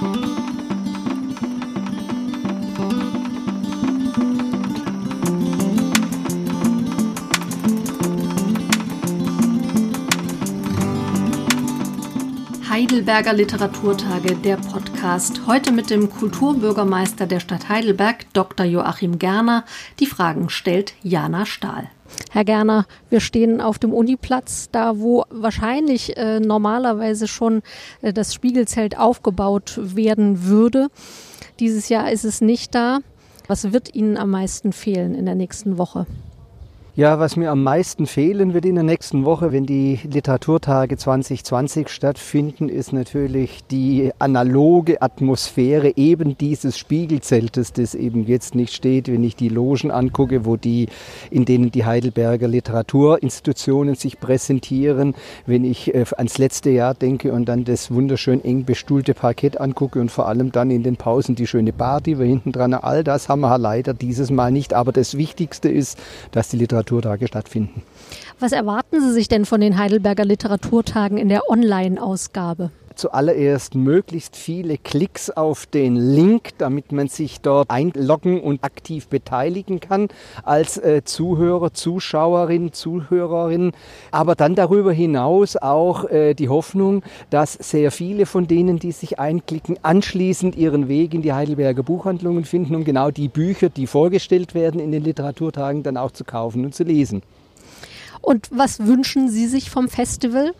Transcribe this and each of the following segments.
Thank you. Heidelberger Literaturtage, der Podcast. Heute mit dem Kulturbürgermeister der Stadt Heidelberg, Dr. Joachim Gerner. Die Fragen stellt Jana Stahl. Herr Gerner, wir stehen auf dem Uniplatz, da wo wahrscheinlich äh, normalerweise schon äh, das Spiegelzelt aufgebaut werden würde. Dieses Jahr ist es nicht da. Was wird Ihnen am meisten fehlen in der nächsten Woche? Ja, was mir am meisten fehlen wird in der nächsten Woche, wenn die Literaturtage 2020 stattfinden, ist natürlich die analoge Atmosphäre eben dieses Spiegelzeltes, das eben jetzt nicht steht, wenn ich die Logen angucke, wo die, in denen die Heidelberger Literaturinstitutionen sich präsentieren, wenn ich äh, ans letzte Jahr denke und dann das wunderschön eng bestuhlte Parkett angucke und vor allem dann in den Pausen die schöne Bar, die wir hinten dran, all das haben wir leider dieses Mal nicht. Aber das Wichtigste ist, dass die Literatur Literaturtage stattfinden. Was erwarten Sie sich denn von den Heidelberger Literaturtagen in der Online-Ausgabe? Zuallererst möglichst viele Klicks auf den Link, damit man sich dort einloggen und aktiv beteiligen kann als äh, Zuhörer, Zuschauerin, Zuhörerin. Aber dann darüber hinaus auch äh, die Hoffnung, dass sehr viele von denen, die sich einklicken, anschließend ihren Weg in die Heidelberger Buchhandlungen finden, um genau die Bücher, die vorgestellt werden in den Literaturtagen, dann auch zu kaufen und zu lesen. Und was wünschen Sie sich vom Festival?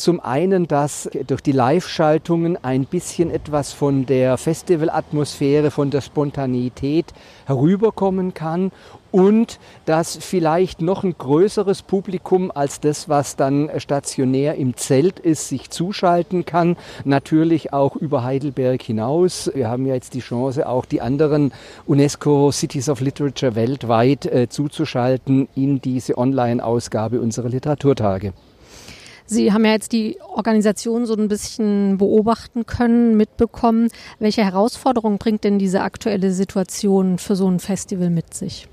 Zum einen, dass durch die Live-Schaltungen ein bisschen etwas von der Festivalatmosphäre, von der Spontaneität herüberkommen kann und dass vielleicht noch ein größeres Publikum als das, was dann stationär im Zelt ist, sich zuschalten kann. Natürlich auch über Heidelberg hinaus. Wir haben ja jetzt die Chance, auch die anderen UNESCO Cities of Literature weltweit äh, zuzuschalten in diese Online-Ausgabe unserer Literaturtage. Sie haben ja jetzt die Organisation so ein bisschen beobachten können, mitbekommen. Welche Herausforderungen bringt denn diese aktuelle Situation für so ein Festival mit sich?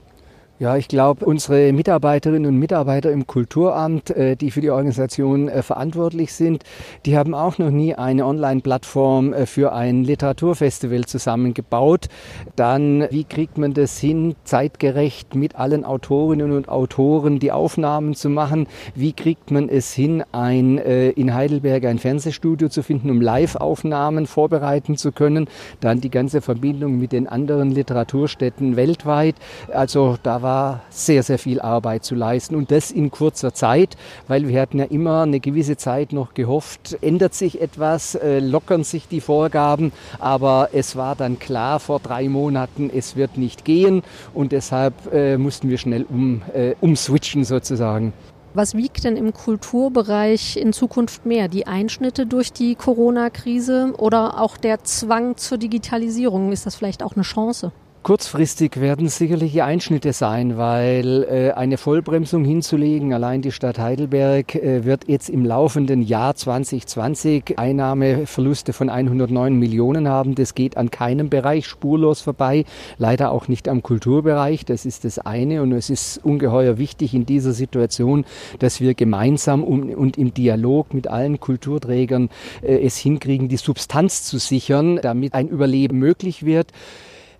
Ja, ich glaube, unsere Mitarbeiterinnen und Mitarbeiter im Kulturamt, äh, die für die Organisation äh, verantwortlich sind, die haben auch noch nie eine Online-Plattform äh, für ein Literaturfestival zusammengebaut. Dann, wie kriegt man das hin, zeitgerecht mit allen Autorinnen und Autoren die Aufnahmen zu machen? Wie kriegt man es hin, ein, in Heidelberg ein Fernsehstudio zu finden, um Live-Aufnahmen vorbereiten zu können? Dann die ganze Verbindung mit den anderen Literaturstätten weltweit. Also da war war sehr, sehr viel Arbeit zu leisten und das in kurzer Zeit, weil wir hatten ja immer eine gewisse Zeit noch gehofft, ändert sich etwas, äh, lockern sich die Vorgaben, aber es war dann klar vor drei Monaten, es wird nicht gehen und deshalb äh, mussten wir schnell um, äh, umswitchen sozusagen. Was wiegt denn im Kulturbereich in Zukunft mehr? Die Einschnitte durch die Corona-Krise oder auch der Zwang zur Digitalisierung? Ist das vielleicht auch eine Chance? Kurzfristig werden sicherlich Einschnitte sein, weil äh, eine Vollbremsung hinzulegen, allein die Stadt Heidelberg äh, wird jetzt im laufenden Jahr 2020 Einnahmeverluste von 109 Millionen haben. Das geht an keinem Bereich spurlos vorbei, leider auch nicht am Kulturbereich. Das ist das eine und es ist ungeheuer wichtig in dieser Situation, dass wir gemeinsam um, und im Dialog mit allen Kulturträgern äh, es hinkriegen, die Substanz zu sichern, damit ein Überleben möglich wird.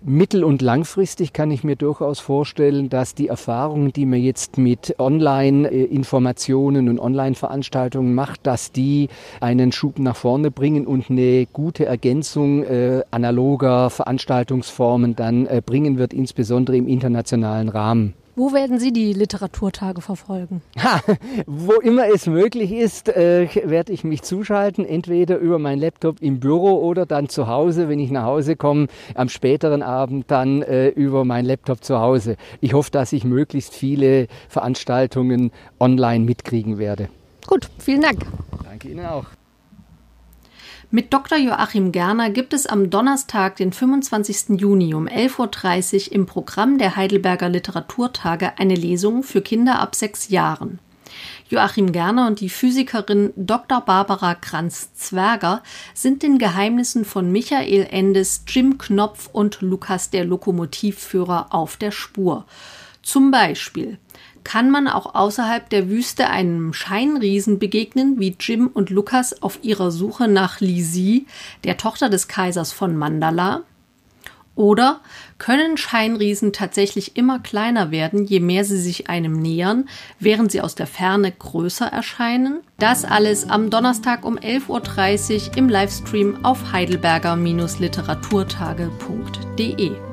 Mittel- und langfristig kann ich mir durchaus vorstellen, dass die Erfahrungen, die man jetzt mit Online-Informationen und Online-Veranstaltungen macht, dass die einen Schub nach vorne bringen und eine gute Ergänzung äh, analoger Veranstaltungsformen dann äh, bringen wird, insbesondere im internationalen Rahmen. Wo werden Sie die Literaturtage verfolgen? Ha, wo immer es möglich ist, äh, werde ich mich zuschalten, entweder über meinen Laptop im Büro oder dann zu Hause, wenn ich nach Hause komme, am späteren Abend dann äh, über meinen Laptop zu Hause. Ich hoffe, dass ich möglichst viele Veranstaltungen online mitkriegen werde. Gut, vielen Dank. Danke Ihnen auch. Mit Dr. Joachim Gerner gibt es am Donnerstag, den 25. Juni um 11.30 Uhr im Programm der Heidelberger Literaturtage eine Lesung für Kinder ab sechs Jahren. Joachim Gerner und die Physikerin Dr. Barbara Kranz-Zwerger sind den Geheimnissen von Michael Endes, Jim Knopf und Lukas der Lokomotivführer auf der Spur. Zum Beispiel Kann man auch außerhalb der Wüste einem Scheinriesen begegnen, wie Jim und Lukas auf ihrer Suche nach Lisi, der Tochter des Kaisers von Mandala? Oder können Scheinriesen tatsächlich immer kleiner werden, je mehr sie sich einem nähern, während sie aus der Ferne größer erscheinen? Das alles am Donnerstag um 11.30 Uhr im Livestream auf heidelberger-literaturtage.de.